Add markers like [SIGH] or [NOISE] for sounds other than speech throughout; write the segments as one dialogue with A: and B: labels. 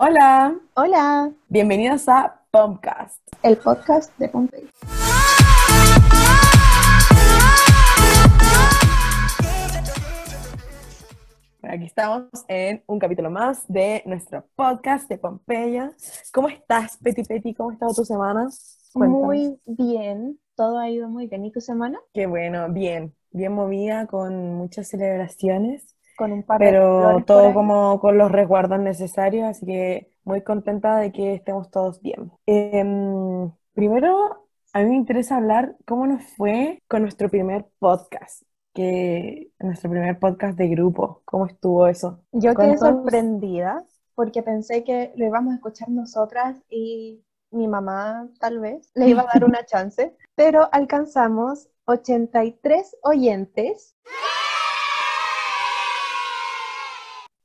A: Hola,
B: Hola,
A: bienvenidos a Podcast.
B: el podcast de Pompey.
A: Aquí estamos en un capítulo más de nuestro podcast de Pompeya. ¿Cómo estás, Peti Peti? ¿Cómo ha estado tu semana? Cuéntanos.
B: Muy bien, todo ha ido muy bien. ¿Y tu semana?
A: Qué bueno, bien, bien movida, con muchas celebraciones,
B: Con un par de
A: pero
B: por
A: todo como con los resguardos necesarios, así que muy contenta de que estemos todos bien. Em, primero, a mí me interesa hablar cómo nos fue con nuestro primer podcast, que nuestro primer podcast de grupo, ¿cómo estuvo eso?
B: Yo quedé sorprendida porque pensé que lo íbamos a escuchar nosotras y mi mamá tal vez le iba a dar una [LAUGHS] chance, pero alcanzamos 83 oyentes,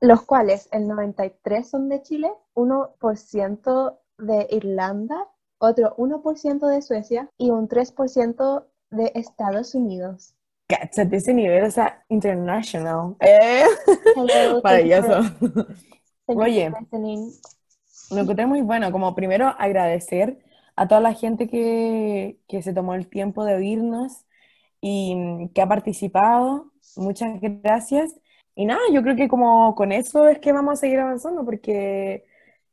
B: los cuales el 93 son de Chile, 1% de Irlanda, otro 1% de Suecia y un 3% de Estados Unidos.
A: Cáchate ese nivel, o sea, international. Eh, [LAUGHS]
B: Hello,
A: maravilloso. [LAUGHS] Oye. Lo encontré muy bueno, como primero agradecer a toda la gente que, que se tomó el tiempo de oírnos y que ha participado. Muchas gracias. Y nada, yo creo que como con eso es que vamos a seguir avanzando, porque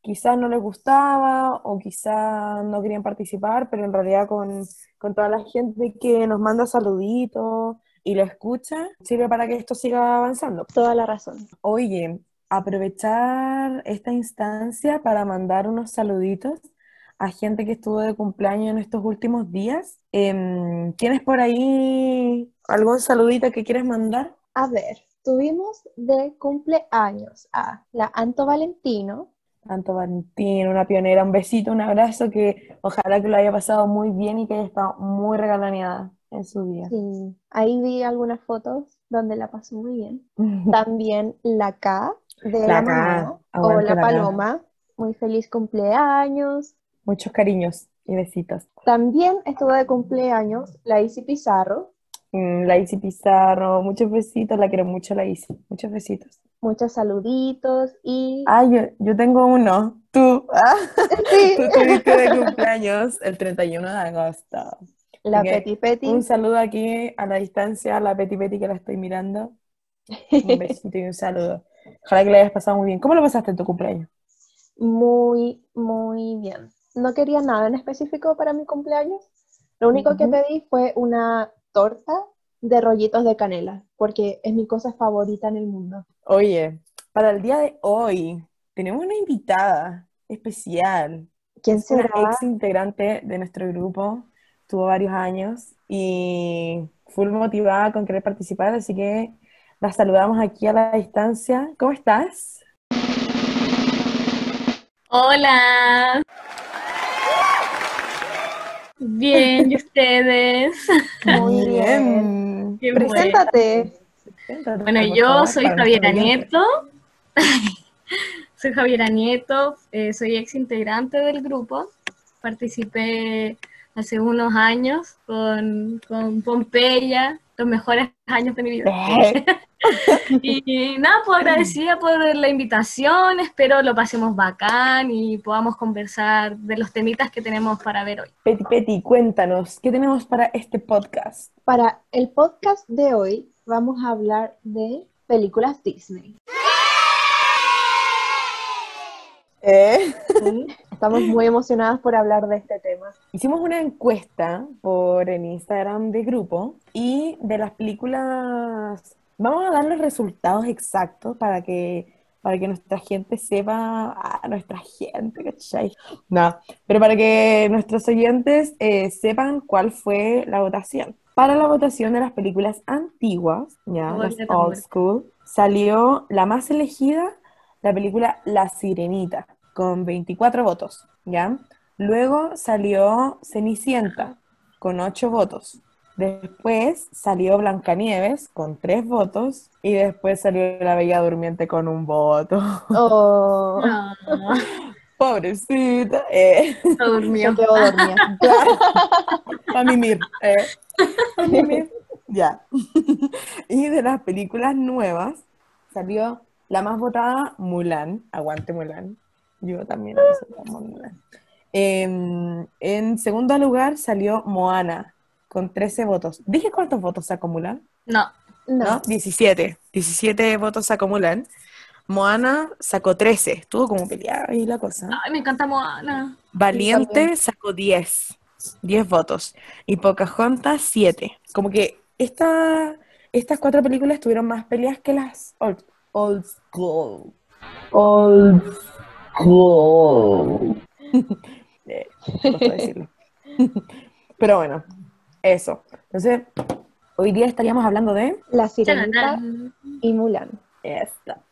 A: quizás no les gustaba o quizás no querían participar, pero en realidad con, con toda la gente que nos manda saluditos y lo escucha, sirve para que esto siga avanzando.
B: Toda la razón.
A: Oye, aprovechar esta instancia para mandar unos saluditos a gente que estuvo de cumpleaños en estos últimos días. Em, ¿tienes por ahí algún saludito que quieres mandar?
B: A ver, tuvimos de cumpleaños a la Anto Valentino,
A: Tanto Valentín, una pionera, un besito, un abrazo, que ojalá que lo haya pasado muy bien y que haya estado muy regalaneada en su día.
B: sí, ahí vi algunas fotos donde la pasó muy bien. [LAUGHS] También la K de
A: La
B: la mamá, o la
A: K.
B: Paloma, muy feliz cumpleaños.
A: Muchos cariños y besitos.
B: También estuvo de cumpleaños la Isi Pizarro,
A: La Isi Pizarro, muchos besitos, la quiero mucho la Isi, muchos besitos.
B: muchos saluditos y...
A: Ah, yo, yo tengo uno. Tú. Ah,
B: Sí, [LAUGHS]
A: tú tuviste de cumpleaños el 31 de agosto.
B: la
A: que
B: Peti Peti.
A: Un saludo aquí a la distancia a la Peti Peti que la estoy mirando. Un besito y un saludo. Ojalá que le hayas pasado muy bien. ¿Cómo lo pasaste en tu cumpleaños?
B: Muy, muy bien. No quería nada en específico para mi cumpleaños. Lo único que pedí fue una torta de rollitos de canela, porque es mi cosa favorita en el mundo.
A: Oye, para el día de hoy tenemos una invitada especial.
B: ¿Quién
A: Es una
B: será?
A: ex integrante de nuestro grupo, tuvo varios años y full motivada con querer participar, así que la saludamos aquí a la distancia. ¿Cómo estás?
C: Hola. Bien, ¿y ustedes?
B: Muy bien.
C: Qué.
B: Preséntate.
C: Bueno, yo soy Javiera. Nieto. [LAUGHS] Soy Javiera Nieto, eh, soy ex integrante del grupo. Participé hace unos años con, con Pompeya, los mejores años de mi vida. [LAUGHS] Y nada, pues agradecida por la invitación, espero lo pasemos bacán y podamos conversar de los temitas que tenemos para ver hoy.
A: Peti Peti, cuéntanos, ¿qué tenemos para este podcast?
B: Para el podcast de hoy vamos a hablar de películas Disney.
A: Eh,
B: Estamos muy emocionadas por hablar de este tema.
A: Hicimos una encuesta por el Instagram de grupo y de las películas, vamos a dar los resultados exactos para que, para que nuestra gente sepa, a nuestra gente, ¿cachai? No, pero para que nuestros oyentes eh, sepan cuál fue la votación. Para la votación de las películas antiguas, ya, las old school, salió la más elegida, la película La Sirenita, con 24 votos, ¿ya? Luego salió Cenicienta, con 8 votos. Después salió Blancanieves, con 3 votos. Y después salió La Bella Durmiente, con un voto.
B: Oh,
C: No, [LAUGHS]
A: Pobrecita. Eh,
C: no durmió.
B: quedó dormida.
A: claro. Pa' mimir. Eh. Mimir. Ya. [LAUGHS] Y de las películas nuevas salió la más votada, Mulan. Aguante Mulan. Yo también como Mulan. Em, en segundo lugar salió Moana, con 13 votos. ¿Dije cuántos votos sacó Mulan?
C: No.
B: No.
A: ¿No? 17. 17 votos sacó Mulan. Moana sacó 13. Estuvo como peleada ahí la cosa.
C: Ay, me encanta Moana.
A: Valiente sacó 10. 10 votos. Y Pocahontas 7. Como que esta, estas cuatro películas tuvieron más peleas que las old, school. Old [LAUGHS] school. [LAUGHS] Eh, decirlo. Pero bueno, eso. Entonces, hoy día estaríamos hablando de
B: La Sirenita y Mulan.
A: esta.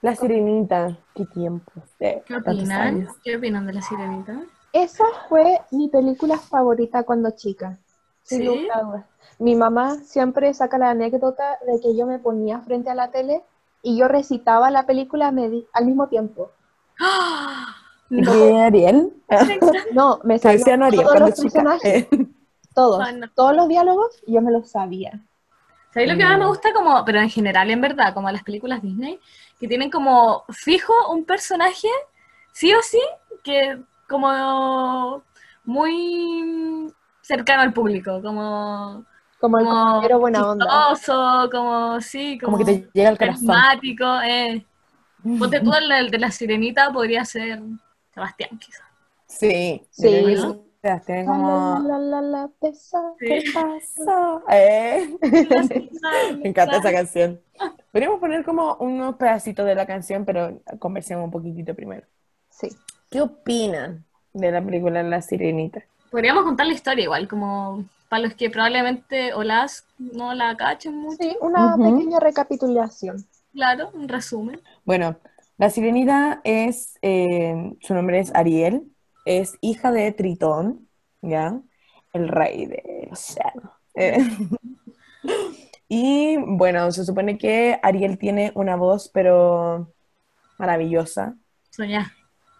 A: La sirenita. Qué tiempo.
C: ¿Qué opinan? ¿Qué opinan de la sirenita?
B: Esa fue mi película favorita cuando chica. Sin
C: ¿Sí?
B: lugar a dudas. Mi mamá siempre saca la anécdota de que yo me ponía frente a la tele y yo recitaba la película medi- al mismo tiempo.
C: ¡Ah! [GASPS]
A: ¿Y
C: No,
A: Ariel? [LAUGHS]
B: No, me
A: Ariel
B: todos los
A: chica.
B: personajes, [LAUGHS] todos,
C: no.
B: todos los diálogos, yo me los sabía.
C: ¿Sabéis lo que más me gusta? Como, pero en general, en verdad, como las películas Disney, que tienen como fijo un personaje, sí o sí, que como muy cercano al público, como,
B: Como el
C: como
B: compañero buena onda.
C: chistoso, como sí, como,
A: Como que te llega al corazón.
C: carismático, eh. Ponte tú el, el de la sirenita podría ser Sebastián, quizás.
A: Sí.
B: Sí.
A: sí.
B: La,
A: como...
B: la, la, la, pesa.
A: ¿Qué pasó? [LAUGHS] Eh. [LAUGHS] Me encanta esa canción. Podríamos poner como unos pedacitos de la canción, pero conversemos un poquitito primero.
B: Sí.
A: ¿Qué opinan de la película La Sirenita?
C: Podríamos contar la historia igual, como para los que probablemente o las no la cachen mucho.
B: Sí, una pequeña recapitulación.
C: Claro, un resumen.
A: Bueno, la sirenita es, eh, su nombre es Ariel, es hija de Tritón, ¿ya? El rey del océano. Eh, [LAUGHS] y bueno, se supone que Ariel tiene una voz, pero maravillosa.
C: Soñar.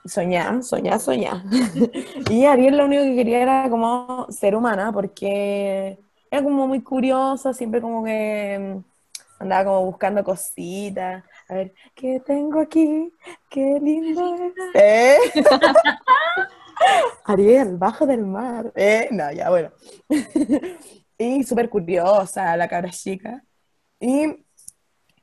A: Soñá, soñá, soñá. [LAUGHS] Y Ariel lo único que quería era como ser humana, porque era como muy curiosa, siempre como que mm, andaba como buscando cositas. A ver, ¿qué tengo aquí? Qué lindo es. [LAUGHS] ¿Eh? [LAUGHS] Ariel, bajo del mar. ¿Eh? No, ya, bueno. Y súper curiosa, la cabra chica. Y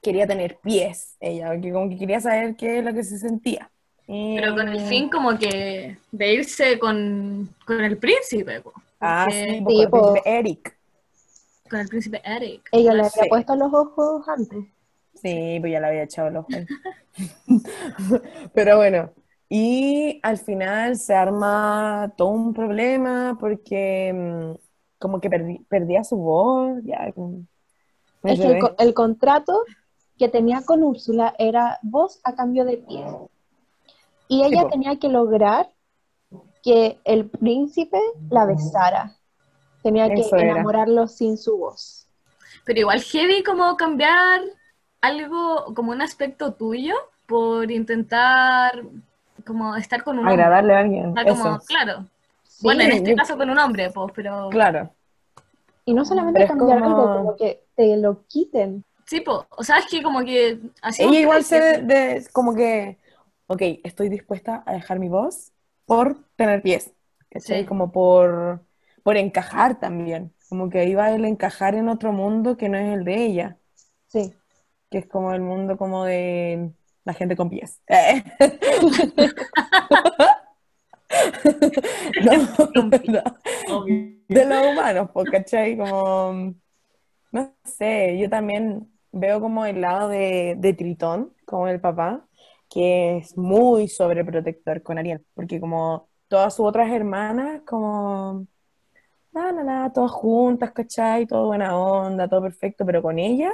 A: quería tener pies, ella, porque como que quería saber qué es lo que se sentía.
C: Pero con el fin como que de irse con, con el príncipe, po.
A: Ah,
C: Porque-
A: sí,
B: Sí,
A: con el príncipe Eric.
C: Con el príncipe Eric.
B: Ella le
A: Sí.
B: había puesto los ojos antes.
A: Sí, pues ya le había echado el ojo. ahí. [LAUGHS] Pero bueno, y al final se arma todo un problema porque mm, como que perdía su voz, ya.
B: Es que el, contrato que tenía con Úrsula era voz a cambio de pies. Y ella tenía que lograr que el príncipe la besara. Tenía que
A: era.
B: enamorarlo sin su voz.
C: Pero igual heavy como cambiar algo, como un aspecto tuyo por intentar como estar con un hombre.
A: Agradarle a alguien,
C: O sea, como,
A: eso.
C: claro.
B: Sí,
C: bueno, en este
A: yo-
C: caso con un hombre, pues, pero...
A: Claro.
B: Y no solamente cambiar
A: como-
B: algo, como que te lo quiten.
C: Sí, pues, o sea, es que como que...
A: Ella igual se de- como que, ok, estoy dispuesta a dejar mi voz por tener pies, ¿cachai?
C: Sí.
A: Como por, por encajar también, como que iba el encajar en otro mundo que no es el de ella,
B: Sí.
A: que es como el mundo como de la gente con pies. [LAUGHS] [LAUGHS] No, no,
C: Obvio.
A: de los humanos, pues, ¿cachai? Como, no sé, yo también veo como el lado de, de Tritón, como el papá, que es muy sobreprotector con Ariel, porque como todas sus otras hermanas, como, la, la, la, todas juntas, ¿cachai? Todo buena onda, todo perfecto, pero con ella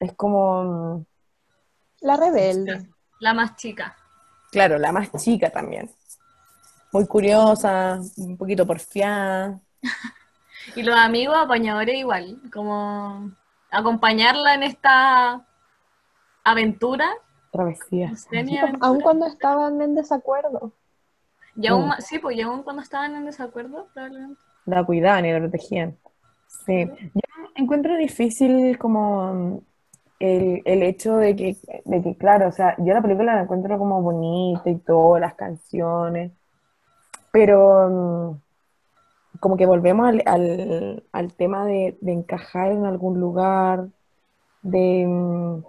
A: es como,
B: La rebelde.
C: La más chica.
A: claro, la más chica también. Muy curiosa, un poquito porfiada. [LAUGHS]
C: Y los amigos apañadores igual, como acompañarla en esta aventura.
A: Travesía.
C: no sé, ni
B: Sí,
C: aventura.
B: aun cuando estaban en desacuerdo.
C: Y aún
A: Mm.
C: sí, pues y aún cuando estaban en desacuerdo, probablemente.
A: la cuidaban y la protegían. Sí, yo encuentro difícil como el, el hecho de que, de que, claro, o sea, yo la película la encuentro como bonita y todo, las canciones, pero mm, como que volvemos al, al, al tema de, de encajar en algún lugar, de, mm,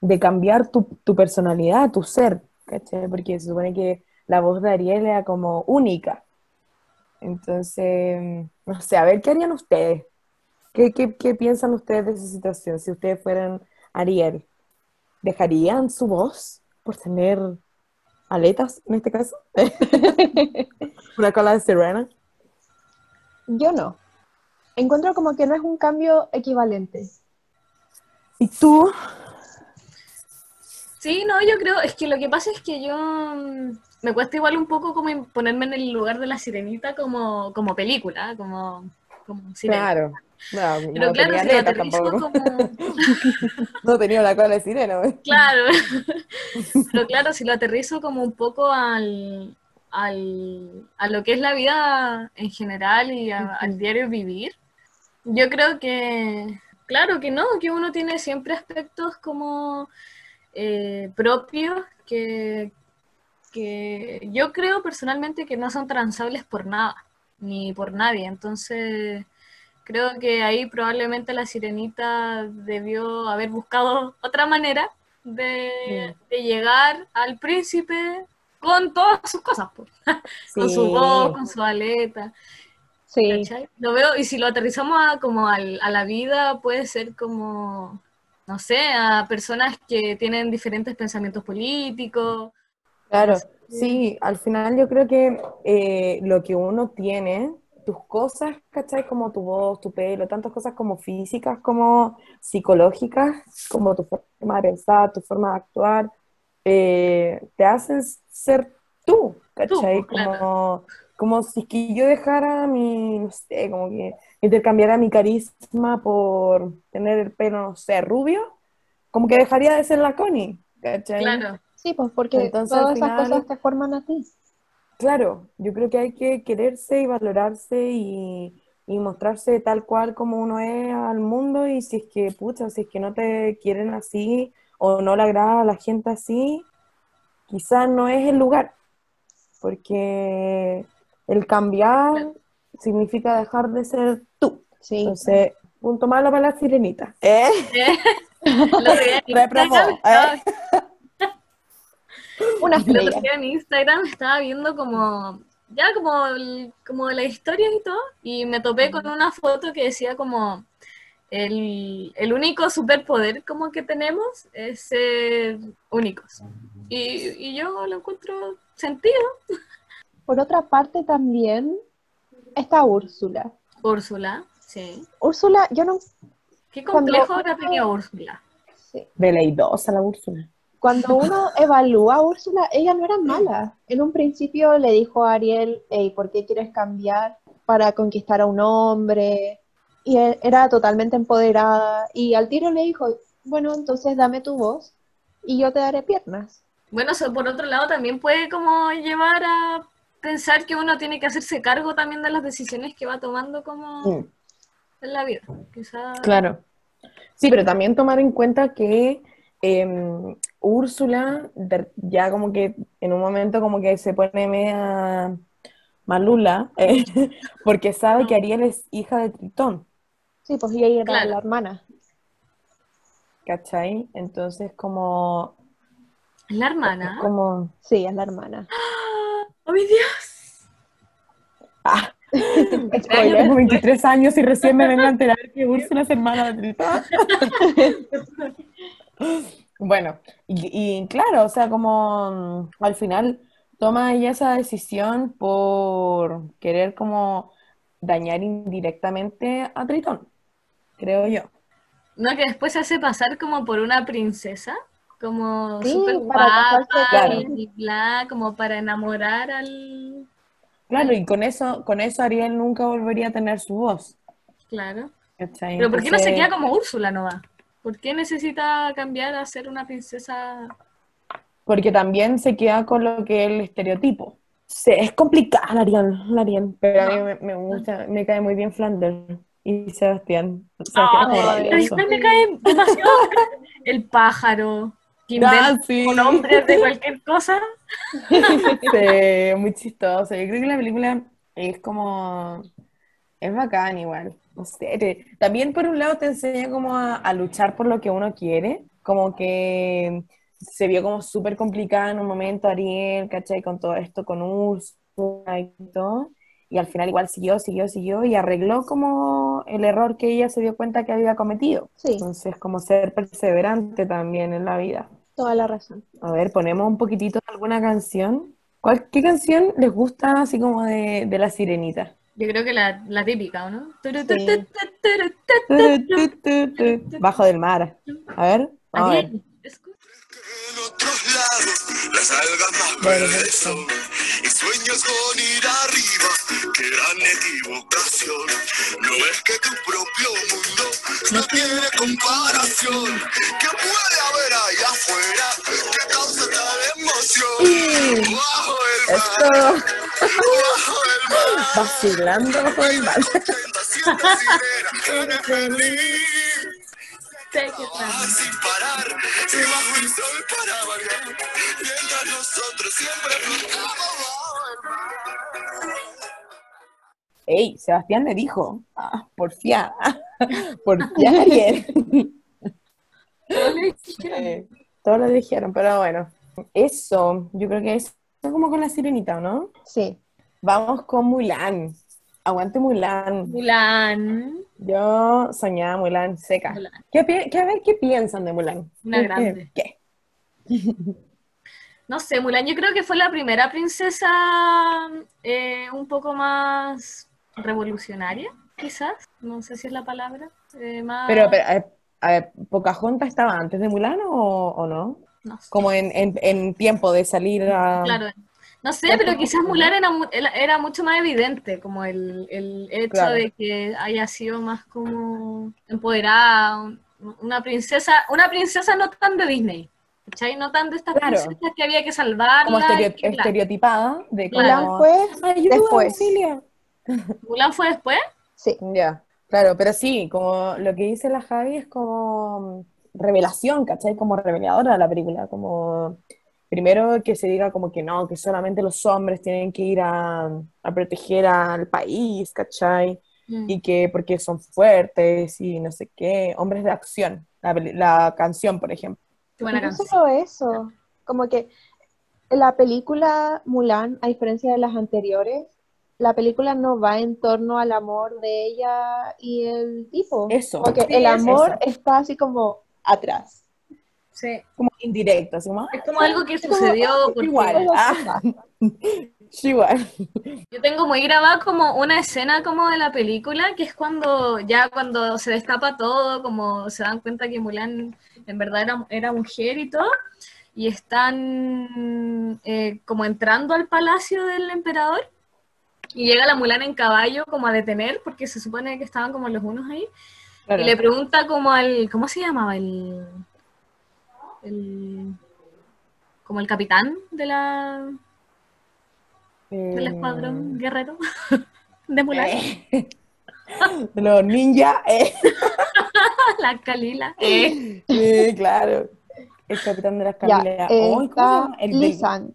A: de cambiar tu, tu personalidad, tu ser, ¿cachai? Porque se supone que la voz de Ariel era como única. Entonces, no sé, a ver, ¿qué harían ustedes? ¿Qué, qué, qué piensan ustedes de esa situación? Si ustedes fueran Ariel, ¿dejarían su voz por tener aletas en este caso? [LAUGHS] Una cola de sirena.
B: Yo no. Encuentro como que no es un cambio equivalente.
A: ¿Y tú?
C: Sí, no, yo creo, es que lo que pasa es que yo mm, me cuesta igual un poco como ponerme en el lugar de la sirenita como, como película, como, como sirena.
A: Claro. No,
C: Pero
A: no
C: claro,
A: tenía
C: si lo
A: aletas
C: aterrizo
A: tampoco.
C: como, [LAUGHS]
A: No tenía la cola de sirena.
C: Claro, [LAUGHS] pero claro, si lo aterrizo como un poco al, al, a lo que es la vida en general y a- al diario vivir, yo creo que, claro que no, que uno tiene siempre aspectos como eh, propios que, que yo creo personalmente que no son transables por nada, ni por nadie, entonces... Creo que ahí probablemente la sirenita debió haber buscado otra manera de, de llegar al príncipe con todas sus cosas, [LAUGHS] con su voz, con su aleta.
B: Sí,
C: ¿cachai? Lo veo, y si lo aterrizamos a, como al- a la vida, puede ser como, no sé, a personas que tienen diferentes pensamientos políticos.
A: Claro, sí, al final yo creo que eh, lo que uno tiene, tus cosas, ¿cachai? Como tu voz, tu pelo, tantas cosas como físicas, como psicológicas, como tu forma de pensar, tu forma de actuar, eh, te hacen ser tú, ¿cachai?
C: Tú, claro.
A: Como, como si que yo dejara mi, no sé, como que intercambiara mi carisma por tener el pelo, no sé, rubio, como que dejaría de ser la Connie, ¿cachai?
C: Claro,
B: sí, pues porque
A: Entonces,
B: todas esas cosas te forman a ti.
A: Claro, yo creo que hay que quererse y valorarse y, y mostrarse tal cual como uno es al mundo y si es que, pucha, si es que no te quieren así o no le agrada a la gente así, quizás no es el lugar, porque el cambiar significa dejar de ser tú.
B: Sí.
A: Entonces, punto malo para la sirenita. ¿Eh? [LAUGHS]
C: En
A: Reprobó, ¿eh? [LAUGHS]
B: Una
C: El otro
B: estrella.
C: día en Instagram estaba viendo como, ya como, como la historia y todo, y me topé con una foto que decía como, el, el único superpoder como que tenemos es ser únicos. Y, y yo lo encuentro sentido.
B: Por otra parte también está Úrsula.
C: Úrsula, sí.
B: Úrsula, yo no...
C: Qué complejo habrá tenido Úrsula.
B: sí.
A: Veleidosa la Úrsula.
B: Cuando uno [LAUGHS] evalúa a Úrsula, ella no era mala. En un principio le dijo a Ariel, hey, ¿por qué quieres cambiar para conquistar a un hombre? Y e- era totalmente empoderada. Y al tiro le dijo, bueno, entonces dame tu voz y yo te daré piernas.
C: Bueno, eso por otro lado también puede como llevar a pensar que uno tiene que hacerse cargo también de las decisiones que va tomando como
A: Mm.
C: en la vida. Quizá...
A: Claro. Sí, pero también tomar en cuenta que eh, Úrsula ya como que en un momento como que se pone media malula, eh, [LAUGHS] porque sabe que Ariel es hija de Tritón,
B: Sí, pues ella era
C: Claro.
B: la hermana.
A: ¿cachai? Entonces como,
C: ¿Es la hermana?
A: como,
B: Sí, es la hermana.
C: ¡Oh, mi Dios!
A: ah, [LAUGHS]
B: Spoiler.
A: tengo 23 años y recién me vengo a enterar que Úrsula es hermana de Tritón. [LAUGHS] Bueno, y, y claro, o sea, como mm, al final toma ella esa decisión por querer como dañar indirectamente a Tritón, creo yo.
C: No, que después se hace pasar como por una princesa, como
B: Sí, para
C: guapa
A: Claro.
B: con-
C: y bla, como para enamorar al...
A: Claro, y con eso, con eso Ariel nunca volvería a tener su voz.
C: Claro.
A: ¿cachai?
C: Pero ¿por qué no se queda como Úrsula no va? ¿Por qué necesita cambiar a ser una princesa?
A: Porque también se queda con lo que es el estereotipo. Sí, es complicada la Ariel, la Ariel, pero a mí me, me gusta, me cae muy bien Flanders. y Sebastián. Sebastián.
C: Sebastián me cae demasiado. El pájaro.
A: Ah, sí.
C: con nombres de cualquier cosa. [LAUGHS]
A: Sí, muy chistoso. Yo creo que la película es como, es bacán igual. No sé, te- también por un lado te enseña como a, a luchar por lo que uno quiere, como que se vio como súper complicada en un momento Ariel, ¿cachai? Con todo esto, con Úrsula y todo. Y al final igual siguió, siguió, siguió y arregló como el error que ella se dio cuenta que había cometido.
B: Sí,
A: Entonces, como ser perseverante también en la vida.
B: Toda la razón.
A: A ver, ponemos un poquitito de alguna canción. ¿Cuál, qué canción les gusta así como de, de la sirenita?
C: Yo creo que la, la típica, ¿o ¿no?
A: Bajo del mar. A ver, vamos a ver.
D: En otros lados las algas más verdes son y sueños con ir arriba, qué gran equivocación. No es que tu propio mundo no tiene comparación. ¿Qué puede haber ahí afuera que causa tal emoción? Bajo el mar, bajo el mar.
A: vacilando bajo del mar.
D: Ah, sin parar, y bajo el sol para variar, mientras nosotros siempre flotamos bajo el mar.
A: Ey, Sebastián me dijo, ah, porfía, [LAUGHS] porfía ayer. Eh, Todos lo dijeron, pero bueno. Eso, yo creo que es como con la sirenita, ¿no?
B: Sí.
A: Vamos con Mulan. Aguante Mulan.
C: Mulan.
A: Yo soñaba Mulan seca.
C: Mulan.
A: ¿Qué, pi- qué- a ver, ¿qué piensan de Mulan?
C: Una
A: ¿Qué-
C: grande.
A: ¿Qué? [LAUGHS]
C: No sé, Mulan yo creo que fue la primera princesa eh, un poco más revolucionaria, quizás. No sé si es la palabra. eh, más...
A: Pero, pero, a ver, a ver, ¿Pocahontas estaba antes de Mulan o, o no?
C: no sé.
A: Como en, en, en tiempo de salir a...
C: Claro. No sé, pero quizás. Mulan era, era- mucho más evidente, como el, el hecho
A: Claro.
C: de que haya sido más como empoderada, un- una princesa, una princesa no tan de Disney, ¿cachai? No tan de estas
A: Claro.
C: princesas que había que salvarla.
A: Como
C: y
A: estereo-
C: que bla.
A: estereotipada de
C: Claro.
B: Mulan fue
A: ¡Ayuda,
B: después.
A: auxilia! [LAUGHS]
C: ¿Mulan fue después?
B: Sí.
A: Ya, claro, pero sí, como lo que dice la Javi es como revelación, ¿cachai? Como reveladora de la película, como primero que se diga como que no, que solamente los hombres tienen que ir a, a proteger al país, ¿cachai? Y que porque son fuertes y no sé qué, hombres de acción, la, la canción, por ejemplo.
C: Qué buena
B: no solo eso, como que la película Mulan, a diferencia de las anteriores, la película no va en torno al amor de ella y el tipo.
A: Eso,
B: Como que
A: sí,
B: el
A: es
B: amor
A: eso.
B: está así como atrás.
C: Sí.
A: Como indirecto, así como,
C: Es como algo que sucedió porque
A: igual, ah, [LAUGHS] igual.
C: yo tengo muy grabada como una escena como de la película, que es cuando ya cuando se destapa todo, como se dan cuenta que Mulan en verdad era, era mujer y todo, y están eh, como entrando al palacio del emperador, y llega la Mulan en caballo como a detener, porque se supone que estaban como los unos ahí,
A: Claro.
C: y le pregunta como al, ¿cómo se llamaba? El, el como el capitán de la del
A: Eh,
C: escuadrón guerrero [LAUGHS] de Mulan,
A: eh, de [LAUGHS] los ninjas, eh. [LAUGHS]
C: la Kalila. Eh,
A: Sí, claro. El capitán de las
B: Ya,
A: Camilas. Ay, ¿cómo se
B: está
A: llama? El
B: Lee Sang.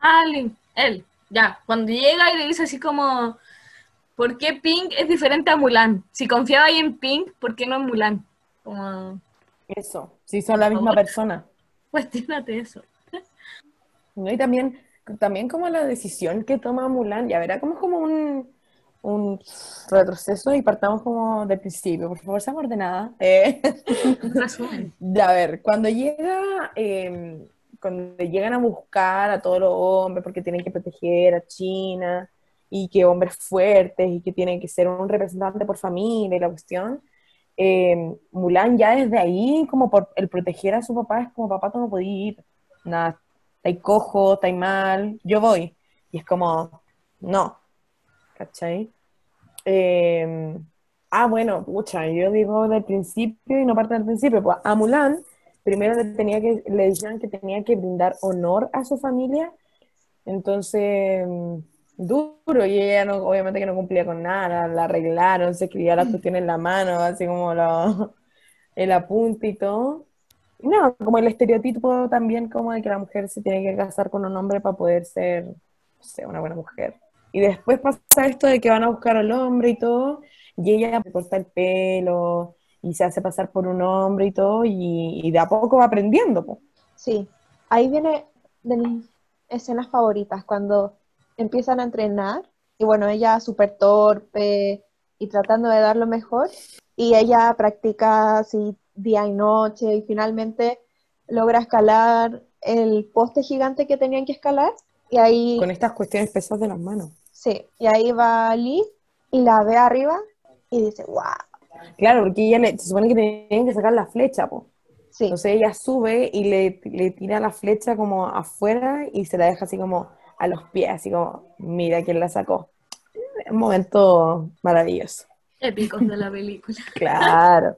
C: ah, Lin, él, ya, cuando llega y le dice así como, ¿por qué Pink es diferente a Mulan? Si confiaba ahí en Pink, ¿por qué no en Mulan? Como,
A: Eso, sí, son la misma
C: favor.
A: persona. [LAUGHS]
C: cuestionate eso. [LAUGHS]
A: ¿no? Y también, también como la decisión que toma Mulan, ya verá, como es como un, un retroceso y partamos como del principio. Por favor, seamos ordenada. [LAUGHS] Eh, a ver, cuando llega, eh, cuando llegan a buscar a todos los hombres porque tienen que proteger a China y que hombres fuertes y que tienen que ser un representante por familia y la cuestión, eh, Mulan ya desde ahí, como por el proteger a su papá, es como, papá, tú no podías ir, nada, estáis cojo, estáis mal, yo voy. Y es como, no, ¿cachai? Eh, ah, bueno, pucha, yo digo del principio y no parte del principio, pues a Mulan primero le, tenía que, le decían que tenía que brindar honor a su familia, entonces duro y ella no, obviamente que no cumplía con nada, la arreglaron, se escribía la cuestión en la mano, así como lo, [LAUGHS] el apunte y no, como el estereotipo también como de que la mujer se tiene que casar con un hombre para poder ser, una buena mujer. Y después pasa esto de que van a buscar al hombre y todo, y ella corta el pelo y se hace pasar por un hombre y todo, y, y de a poco va aprendiendo.
B: Sí, ahí viene de mis escenas favoritas, cuando empiezan a entrenar y bueno, ella súper torpe y tratando de dar lo mejor y ella practica así día y noche y finalmente logra escalar el poste gigante que tenían que escalar y ahí,
A: Con estas cuestiones pesadas de las manos.
B: sí, y ahí va Lee y la ve arriba y dice, wow,
A: Claro, porque ella le- se supone que tenían que sacar la flecha, po.
B: sí,
A: Entonces ella sube y le, le tira la flecha como afuera y se la deja así como a los pies, así como, mira quién la sacó. Un momento maravilloso.
C: Épicos de la película. [LAUGHS]
A: Claro.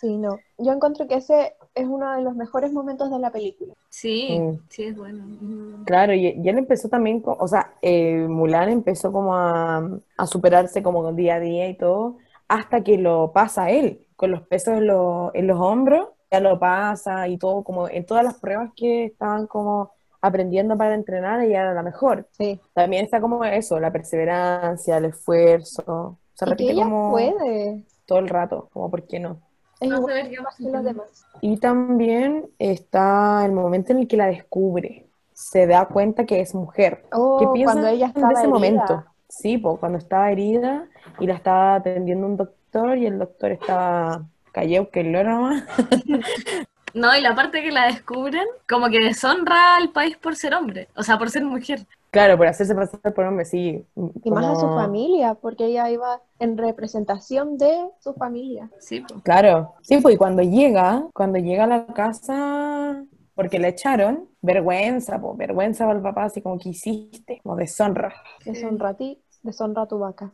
B: sí, no. Yo encuentro que ese es uno de los mejores momentos de la película.
C: Sí,
A: Mm.
C: sí, es bueno. Mm.
A: Claro, y, y él empezó también, co- o sea, eh, Mulan empezó como a, a superarse como día a día y todo, hasta que lo pasa él, con los pesos en, los- en los hombros, ya lo pasa y todo, como en todas las pruebas que estaban como aprendiendo para entrenar, ella era la mejor.
B: Sí.
A: También está como eso, la perseverancia, el esfuerzo, se
B: Y que
A: repite
B: ella
A: como
B: puede.
A: todo el rato, como por qué no.
B: Es
C: No
B: igual
C: se vería más
B: que los demás.
A: Y también está el momento en el que la descubre, se da cuenta que es mujer.
B: Oh,
A: ¿Qué piensan
B: cuando ella estaba
A: ese
B: herida.
A: momento? Sí, pues cuando estaba herida y la estaba atendiendo un doctor y el doctor estaba callado que el loro. [LAUGHS]
C: No, y la parte que la descubren, como que deshonra al país por ser hombre, o sea, por ser mujer.
A: Claro, por hacerse pasar por hombre, sí.
B: Y más a su familia, porque ella iba en representación de su familia.
C: Sí, po.
A: Claro, sí, pues y cuando llega, cuando llega a la casa, porque la echaron, vergüenza, pues vergüenza para el papá, así como que hiciste, como deshonra.
B: Deshonra a ti, deshonra a tu vaca.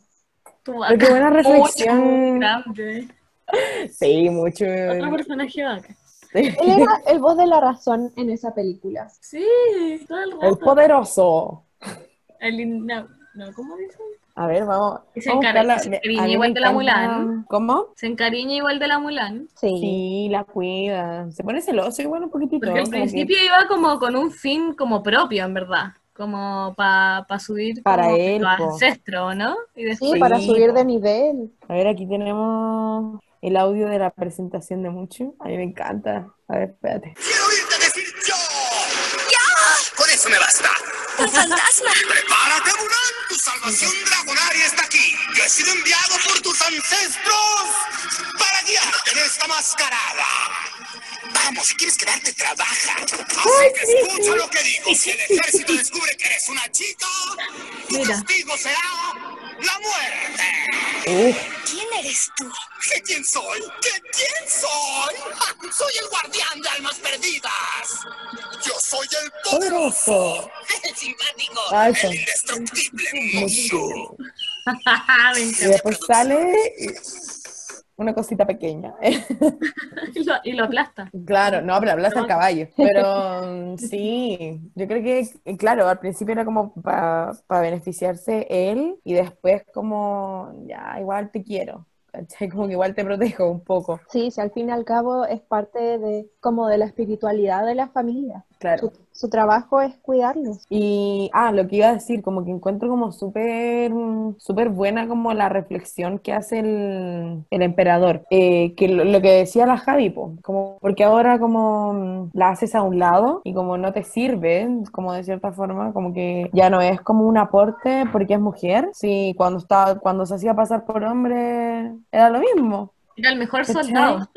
C: Tu
A: Pero qué buena
C: vaca.
A: reflexión.
C: Mucho, grande. [LAUGHS]
A: Sí, mucho.
C: Otro personaje vaca.
A: Sí.
B: Él era el voz de la razón en esa película.
C: Sí, todo el
A: El
C: rato.
A: poderoso.
C: El in- no, no, ¿cómo dice?
A: A ver, vamos.
C: Y se
A: vamos
C: encariña igual de la Mulan.
A: ¿Cómo?
C: Se encariña igual de la Mulan.
B: Sí.
A: Sí, la cuida. Se pone celoso igual un poquitito.
C: Porque al
A: que
C: principio iba como con un fin como propio, en verdad. Como para subir
A: Para
C: como
A: él,
C: ancestros, ¿no? Y después
B: Sí, para subir de nivel.
A: A ver, aquí tenemos el audio de la presentación de Mucho. A mí me encanta. A ver, espérate.
D: ¡Quiero oírte decir yo! ¡Ya! Con eso me basta.
E: ¡Un fantasma!
D: ¡Prepárate, Mulan! ¡Tu salvación dragonaria está aquí! ¡Yo he sido enviado por tus ancestros para guiarte en esta mascarada! Vamos, si quieres quedarte, trabaja. Así que escucha lo que digo. Si el ejército descubre que eres una chica, tu
C: Mira.
D: castigo será la muerte.
A: Uf,
E: ¿Quién eres tú?
D: ¿Qué quién soy? ¿Qué quién soy? ¡Ja! [LAUGHS] Soy el guardián de almas perdidas. Yo soy el poderoso, el simpático,
A: Ah,
D: el indestructible
A: Mucho. [LAUGHS] Y después sale una cosita pequeña. [LAUGHS]
C: y, lo, y lo aplasta.
A: Claro, no, pero hablas al caballo. Pero [LAUGHS] mm, sí, yo creo que, claro, al principio era como para beneficiarse él y después como, ya, igual te quiero. ¿cachai? Como que igual te protejo un poco.
B: Sí, si al fin y al cabo es parte de como de la espiritualidad de la familia.
A: Claro.
B: Su trabajo es cuidarlos.
A: Y, ah, lo que iba a decir, como que encuentro como súper, súper buena como la reflexión que hace el, el emperador, Eh, que lo, lo que decía la Javi, po, como, porque ahora como mm, la haces a un lado y como no te sirve, como de cierta forma, como que ya no es como un aporte porque es mujer, sí, cuando, estaba, cuando se hacía pasar por hombre era lo mismo.
C: Era el mejor soldado.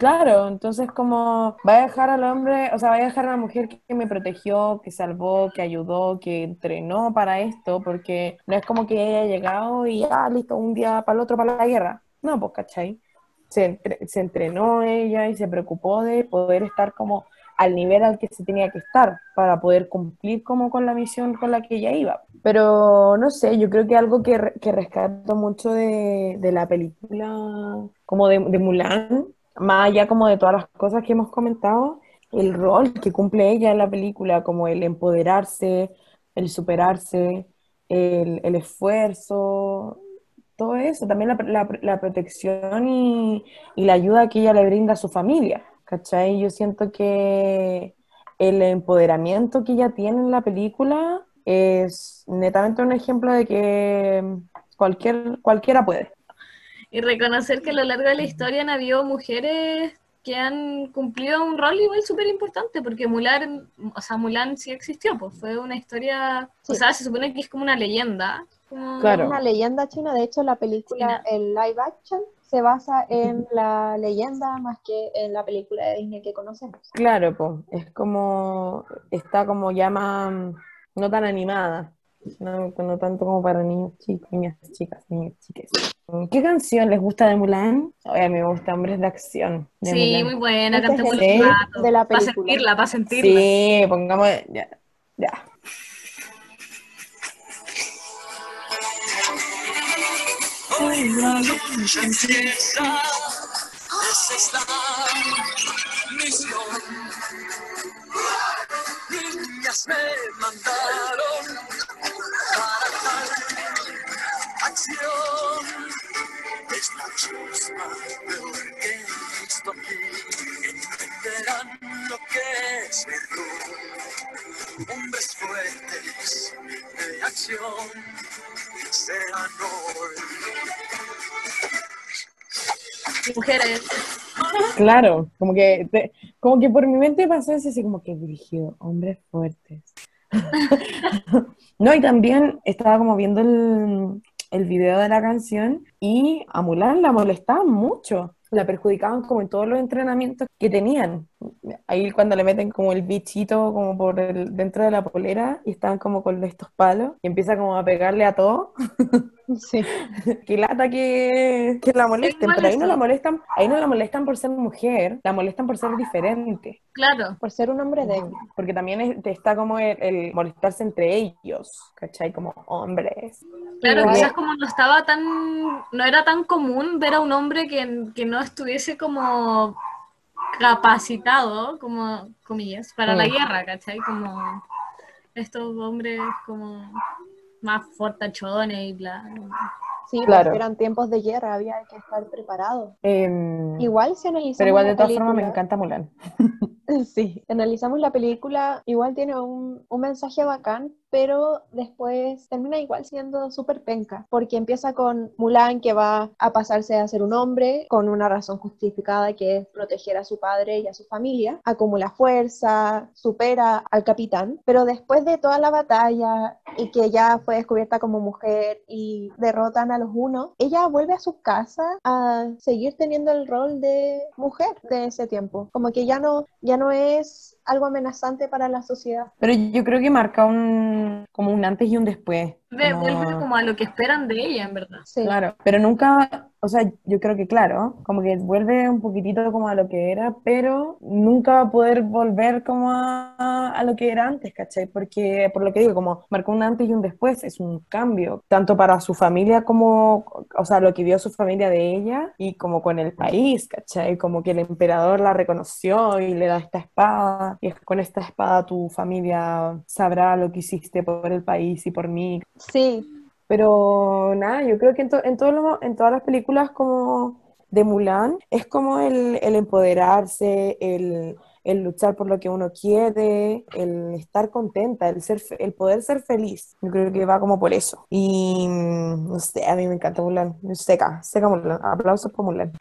A: Claro, entonces como va a dejar al hombre, o sea, va a dejar a la mujer que me protegió, que salvó, que ayudó, que entrenó para esto, porque no es como que haya llegado y ya, listo, un día para el otro para la guerra. No, pues, ¿cachai? Se, entre- se entrenó ella y se preocupó de poder estar como al nivel al que se tenía que estar para poder cumplir como con la misión con la que ella iba. Pero no sé, yo creo que algo que, que rescato mucho de, de la película como de Mulan, más allá como de todas las cosas que hemos comentado, el rol que cumple ella en la película, como el empoderarse, el superarse, el, el esfuerzo, todo eso, también la, la- protección y, y la ayuda que ella le brinda a su familia, ¿cachai? Yo siento que el empoderamiento que ella tiene en la película es netamente un ejemplo de que cualquier, cualquiera puede.
C: Y reconocer que a lo largo de la historia han habido mujeres que han cumplido un rol igual súper importante, porque Mulan, o sea, Mulan sí existió, pues fue una historia, o sea, se supone que es como una leyenda. como-
A: Claro.
B: Una leyenda china, de hecho la película, el live action, se basa en la leyenda más que en la película de Disney que conocemos.
A: Claro, pues, es como, está como ya más, no tan animada, no, no tanto como para niños chicos, niñas chicas, niños chiques. ¿Qué canción les gusta de Mulan? Oye, a mí me gusta Hombres de Acción. de
C: Sí,
A: Mulan.
C: muy buena,
A: hit
C: rato.
B: de la
C: Para
B: película.
C: sentirla, para sentirla.
A: Sí, pongamos, ya, ya.
D: Hoy la lucha empieza, es
A: Claro, como que, te- como que por mi mente pasó eso así como que dirigido, hombres fuertes. [LAUGHS] No, y también estaba como viendo el, el video de la canción y a Mulan la molestaban mucho, la perjudicaban como en todos los entrenamientos que tenían. Ahí cuando le meten como el bichito como por el, dentro de la polera y están como con estos palos y empieza como a pegarle a todo.
B: Sí. [LAUGHS]
A: que lata que, que la molesten,
C: Es
A: pero ahí no la molestan, ahí no la molestan por ser mujer, la molestan por ser diferente,
C: Claro,
B: Por ser un hombre débil.
A: porque también es- está como el, el molestarse entre ellos, ¿cachai? Como hombres.
C: claro,
B: Igual-
C: quizás como no estaba tan, no era tan común ver a un hombre que, que no estuviese como capacitado, como comillas, para la guerra, ¿cachai? Como estos hombres como más fortachones y bla.
B: Sí,
A: Claro.
B: porque eran tiempos de guerra, había que estar preparado.
A: Em,
B: Igual si analizamos
A: pero igual de todas formas me encanta Mulan. [LAUGHS] [LAUGHS]
B: Sí, analizamos la película, igual tiene un, un mensaje bacán, pero después termina igual siendo súper penca, porque empieza con Mulan que va a pasarse a ser un hombre con una razón justificada que es proteger a su padre y a su familia, acumula fuerza, supera al capitán, pero después de toda la batalla y que ya fue descubierta como mujer y derrotan a los unos, ella vuelve a su casa a seguir teniendo el rol de mujer de ese tiempo, como que ya no, ya no es algo amenazante para la sociedad.
A: Pero yo creo que marca un, como un antes y un después.
C: Ve,
A: como-
C: Vuelve como a lo que esperan de ella, en verdad.
B: Sí.
A: Claro, pero nunca, o sea, yo creo que claro, como que vuelve un poquitito como a lo que era, pero nunca va a poder volver como a, a lo que era antes, ¿cachai? Porque, por lo que digo, como marcó un antes y un después, es un cambio, tanto para su familia como, o sea, lo que vio su familia de ella y como con el país, ¿cachai? Como que el emperador la reconoció y le da esta espada, y es con esta espada tu familia sabrá lo que hiciste por el país y por mí,
B: Sí,
A: pero nada, yo creo que en, to- en, todo lo- en todas las películas como de Mulan es como el, el empoderarse, el, el luchar por lo que uno quiere, el estar contenta, el, ser, el poder ser feliz. Yo creo que va como por eso. Y mm, no sé, a mí me encanta Mulan. Seca, seca Mulan. Aplausos por Mulan.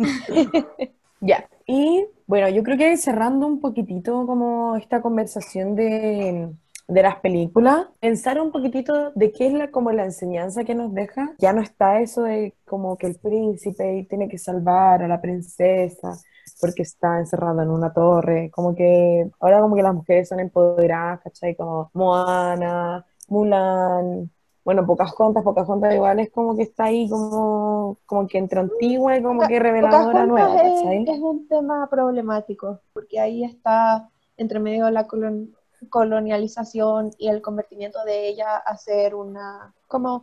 A: [LAUGHS] Ya, y bueno, yo creo que cerrando un poquitito como esta conversación de, de las películas, pensar un poquitito de qué es la, como la enseñanza que nos deja. Ya no está eso de como que el príncipe tiene que salvar a la princesa porque está encerrado en una torre, como que ahora como que las mujeres son empoderadas, ¿cachai? Como Moana, Mulan, bueno, Pocahontas, Pocahontas igual es como que está ahí como, como que entre antigua y como que reveladora nueva,
B: es, es un tema problemático, porque ahí está entre medio de la colon- colonialización y el convertimiento de ella a ser una, como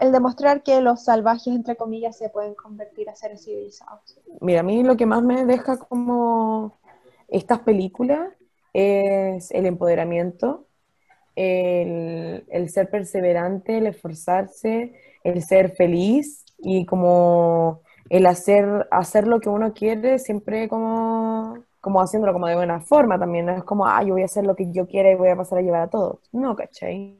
B: el demostrar que los salvajes, entre comillas, se pueden convertir a seres civilizados.
A: Mira, a mí lo que más me deja como estas películas es el empoderamiento, el, el ser perseverante, el esforzarse, el ser feliz y como el hacer, hacer lo que uno quiere siempre como, como haciéndolo como de buena forma también, no es como, ah, yo voy a hacer lo que yo quiera y voy a pasar a llevar a todos. No, ¿cachai?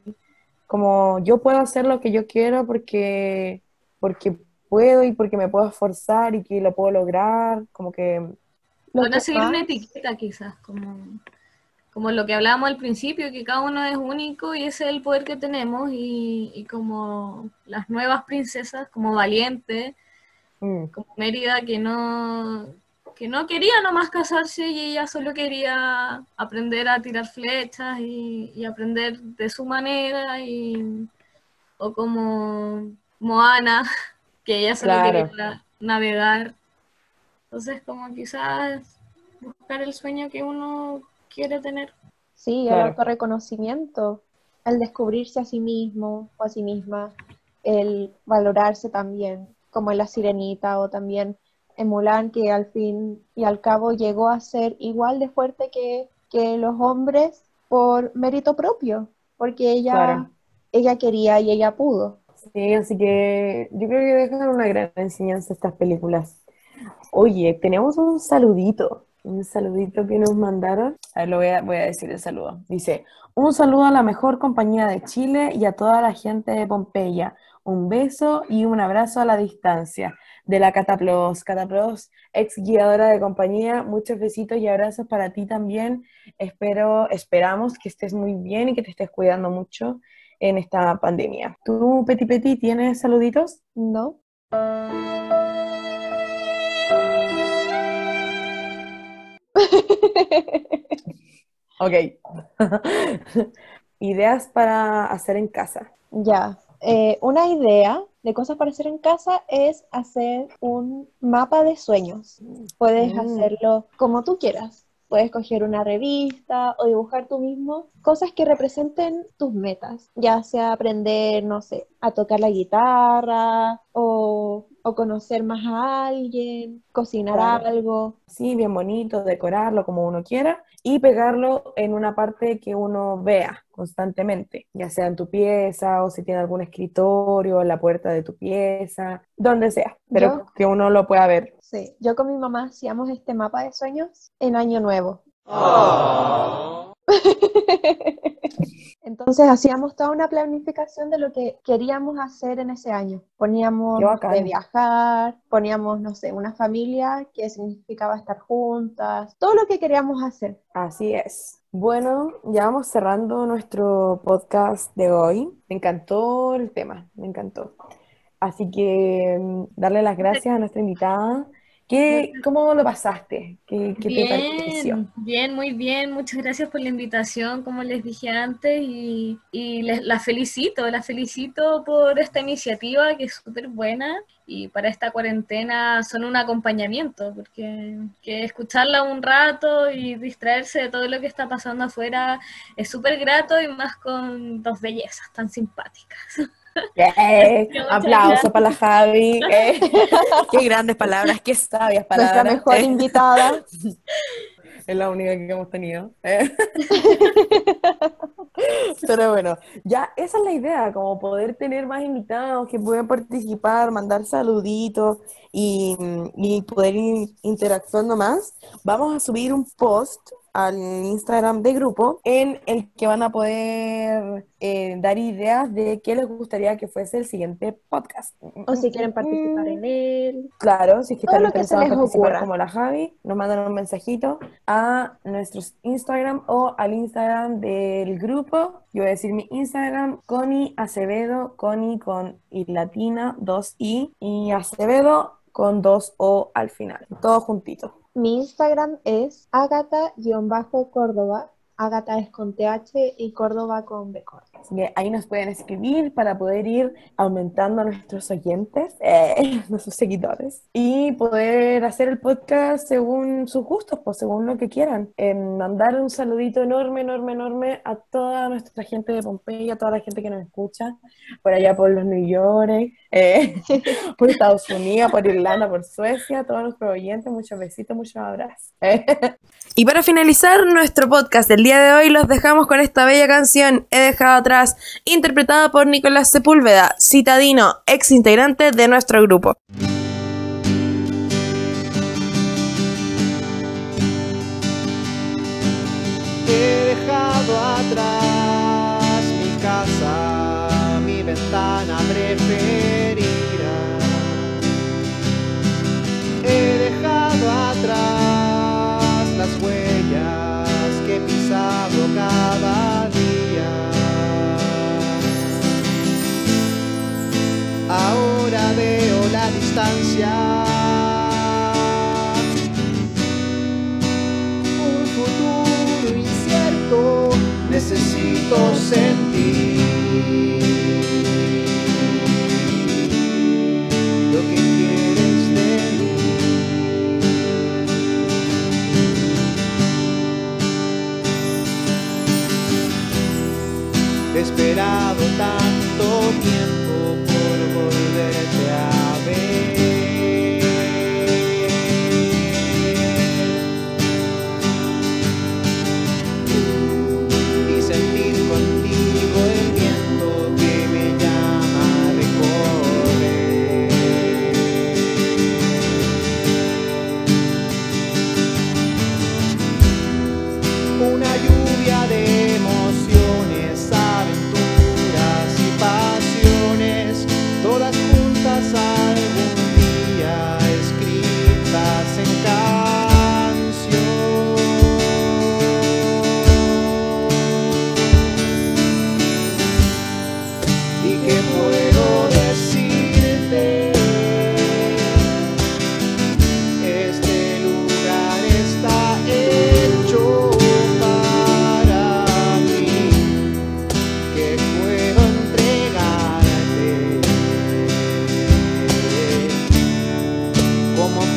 A: Como yo puedo hacer lo que yo quiero porque, porque puedo y porque me puedo esforzar y que lo puedo lograr, como que...
B: Lo que
C: seguir una etiqueta quizás, como, como lo que hablábamos al principio, que cada uno es único y ese es el poder que tenemos y, y como las nuevas princesas, como Valiente,
A: mm,
C: como Mérida, que no, que no quería nomás casarse y ella solo quería aprender a tirar flechas y, y aprender de su manera, y, o como Moana, [LAUGHS] que ella solo
A: Claro.
C: quería navegar. Entonces, como quizás buscar el sueño que uno quiere tener.
B: Sí, el
A: Claro.
B: autorreconocimiento, el descubrirse a sí mismo o a sí misma, el valorarse también, como en La Sirenita o también en Mulan, que al fin y al cabo llegó a ser igual de fuerte que, que los hombres por mérito propio, porque ella,
A: Claro.
B: ella quería y ella pudo.
A: Sí, así que yo creo que dejan una gran enseñanza estas películas. Oye, tenemos un saludito, un saludito que nos mandaron. A ver, lo voy a, voy a decir el saludo. Dice, un saludo a la mejor compañía de Chile y a toda la gente de Pompeya. Un beso y un abrazo a la distancia. De la Cataplos. Cataplos, ex guiadora de compañía, muchos besitos y abrazos para ti también. Espero, esperamos que estés muy bien y que te estés cuidando mucho en esta pandemia. ¿Tú, Peti Peti, tienes saluditos?
B: ¿No? [LAUGHS]
A: Ok. [LAUGHS] Ideas para hacer en casa.
B: Ya, eh, una idea de cosas para hacer en casa es hacer un mapa de sueños. Puedes
A: Mm.
B: hacerlo como tú quieras. Puedes coger una revista o dibujar tú mismo cosas que representen tus metas, ya sea aprender, no sé, a tocar la guitarra o, o conocer más a alguien, cocinar
A: Claro.
B: algo.
A: Sí, bien bonito, decorarlo como uno quiera y pegarlo en una parte que uno vea constantemente, ya sea en tu pieza o si tiene algún escritorio, en la puerta de tu pieza, donde sea, pero
B: Yo-
A: que uno lo pueda ver.
B: Sí, yo con mi mamá hacíamos este mapa de sueños en Año Nuevo. [LAUGHS] Entonces hacíamos toda una planificación de lo que queríamos hacer en ese año. Poníamos de viajar, poníamos, no sé, una familia que significaba estar juntas, todo lo que queríamos hacer.
A: Así es. Bueno, ya vamos cerrando nuestro podcast de hoy. Me encantó el tema, me encantó. Así que mm, darle las gracias a nuestra invitada. ¿Qué, cómo lo pasaste? ¿Qué, qué te pareció?
C: Bien, bien, muy bien. Muchas gracias por la invitación, como les dije antes, y, y les, la felicito, la felicito por esta iniciativa que es súper buena y para esta cuarentena son un acompañamiento, porque que escucharla un rato y distraerse de todo lo que está pasando afuera es súper grato y más con dos bellezas tan simpáticas. [LAUGHS] [LAUGHS]
A: ¡Eh! Aplauso para la Javi. eh. [LAUGHS] Qué grandes palabras, qué sabias
B: Nuestra
A: palabras.
B: mejor
A: eh.
B: invitada. [LAUGHS]
A: Es la única que hemos tenido. eh. Pero bueno, ya esa es la idea, como poder tener más invitados que puedan participar, mandar saluditos y, y poder ir interactuando más. Vamos a subir un post al Instagram de grupo en el que van a poder eh, dar ideas de qué les gustaría que fuese el siguiente podcast.
B: O si quieren participar en él.
A: Claro, si es que
B: Todo
A: están interesados en participar
B: ocurra.
A: como la Javi, nos mandan un mensajito a nuestros Instagram o al Instagram del grupo. Yo voy a decir mi Instagram, Connie Acevedo, Connie con I latina, 2i, y Acevedo con 2o al final. Todo juntito.
B: Mi Instagram es agata-córdoba. Agata es con TH y Córdoba con B.
A: Así que ahí nos pueden escribir para poder ir aumentando a nuestros oyentes, eh, [LAUGHS] nuestros seguidores, y poder hacer el podcast según sus gustos, pues según lo que quieran. Eh, mandar un saludito enorme, enorme, enorme a toda nuestra gente de Pompeya, a toda la gente que nos escucha, por allá por los New York, eh, [LAUGHS] por Estados Unidos, por Irlanda, por Suecia, a todos nuestros oyentes, muchos besitos, muchos abrazos. [LAUGHS] Y para finalizar nuestro podcast del día de hoy, los dejamos con esta bella canción He dejado interpretada por Nicolás Sepúlveda, citadino, ex integrante de nuestro grupo.
F: Un futuro incierto, necesito sentir. Lo que quieres de mí. Esperado tanto tiempo ¿Cómo